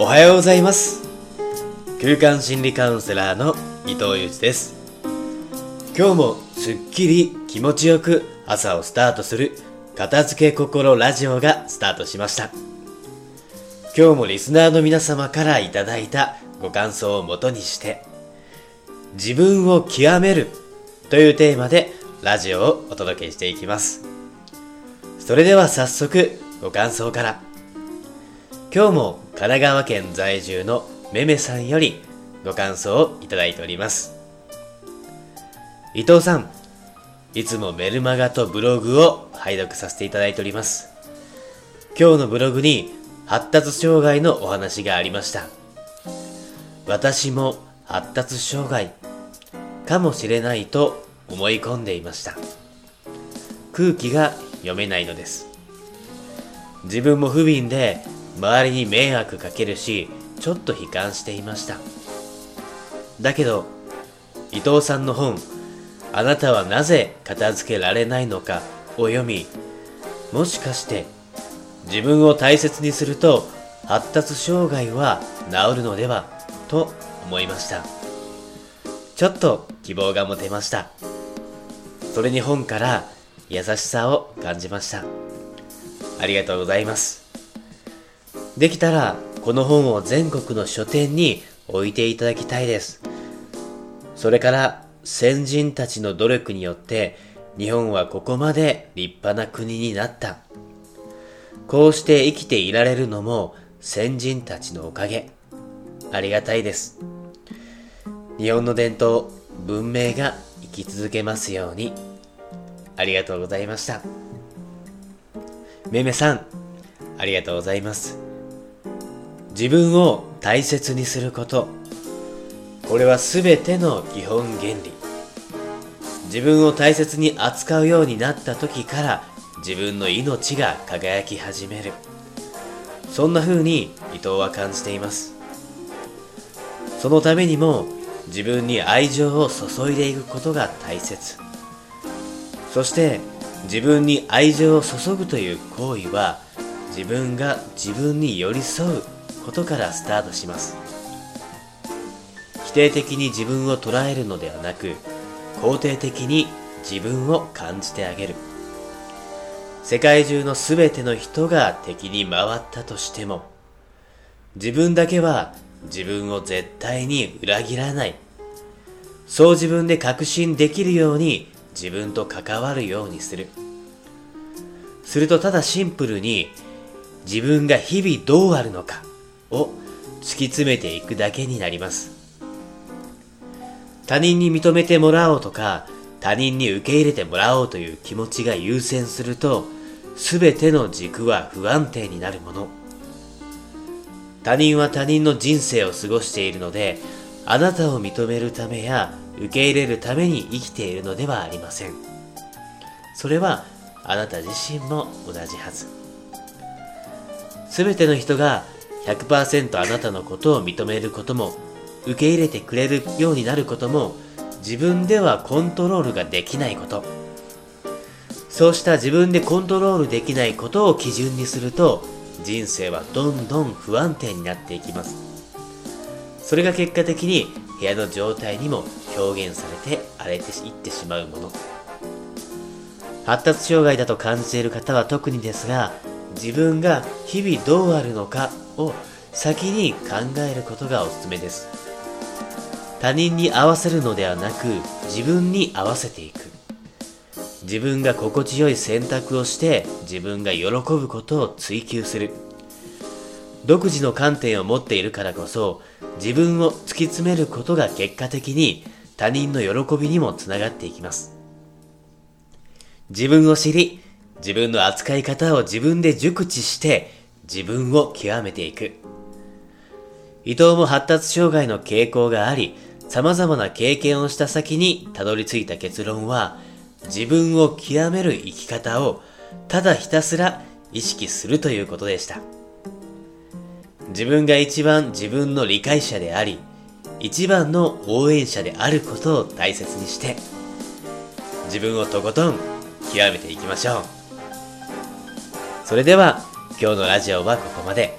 おはようございます。空間心理カウンセラーの伊藤裕二です。今日もすっきり気持ちよく朝をスタートする片付け心ラジオがスタートしました。今日もリスナーの皆様からいただいたご感想をもとにして自分を極めるというテーマでラジオをお届けしていきます。それでは早速ご感想から。今日も神奈川県在住のめめさんよりご感想をいただいております。伊藤さんいつもメルマガとブログを拝読させていただいております。今日のブログに発達障害のお話がありました。私も発達障害かもしれないと思い込んでいました。空気が読めないのです。自分も不憫で周りに迷惑かけるしちょっと悲観していました。だけど伊藤さんの本「あなたはなぜ片付けられないのか」を読み。もしかして自分を大切にすると発達障害は治るのではと思いました。ちょっと希望が持てました。それに本から優しさを感じました。ありがとうございます。できたらこの本を全国の書店に置いていただきたいです。それから先人たちの努力によって日本はここまで立派な国になった。こうして生きていられるのも先人たちのおかげ。ありがたいです。日本の伝統文明が生き続けますように。ありがとうございました。めめさんありがとうございます。自分を大切にすること。これは全ての基本原理。自分を大切に扱うようになった時から自分の命が輝き始める。そんな風に伊藤は感じています。そのためにも自分に愛情を注いでいくことが大切。そして自分に愛情を注ぐという行為は自分が自分に寄り添うことからスタートします。否定的に自分を捉えるのではなく肯定的に自分を感じてあげる。世界中の全ての人が敵に回ったとしても自分だけは自分を絶対に裏切らない。そう自分で確信できるように自分と関わるようにする。するとただシンプルに自分が日々どうあるのかを突き詰めていくだけになります。他人に認めてもらおうとか他人に受け入れてもらおうという気持ちが優先すると全ての軸は不安定になるもの。他人は他人の人生を過ごしているのであなたを認めるためや受け入れるために生きているのではありません。それはあなた自身も同じはず。全ての人が100%あなたのことを認めることも受け入れてくれるようになることも自分ではコントロールができないこと。そうした自分でコントロールできないことを基準にすると人生はどんどん不安定になっていきます。それが結果的に部屋の状態にも表現されて荒れていってしまうもの。発達障害だと感じている方は特にですが自分が日々どうあるのかを先に考えることがおすすめです。他人に合わせるのではなく自分に合わせていく。自分が心地よい選択をして自分が喜ぶことを追求する。独自の観点を持っているからこそ自分を突き詰めることが結果的に他人の喜びにもつながっていきます。自分を知り、自分の扱い方を自分で熟知して自分を極めていく。伊藤も発達障害の傾向があり、様々な経験をした先にたどり着いた結論は、自分を極める生き方をただひたすら意識するということでした。自分が一番自分の理解者であり、一番の応援者であることを大切にして、自分をとことん極めていきましょう。それでは、今日のラジオはここまで。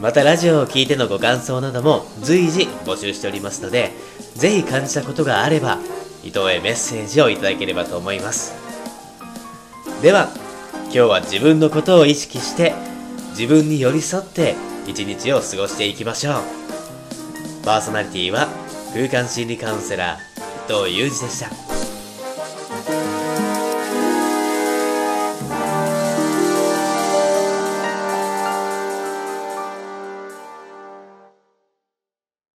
またラジオを聴いてのご感想なども随時募集しておりますので、ぜひ感じたことがあれば、伊藤へメッセージをいただければと思います。では、今日は自分のことを意識して、自分に寄り添って一日を過ごしていきましょう。パーソナリティは空間心理カウンセラー伊藤裕二でした。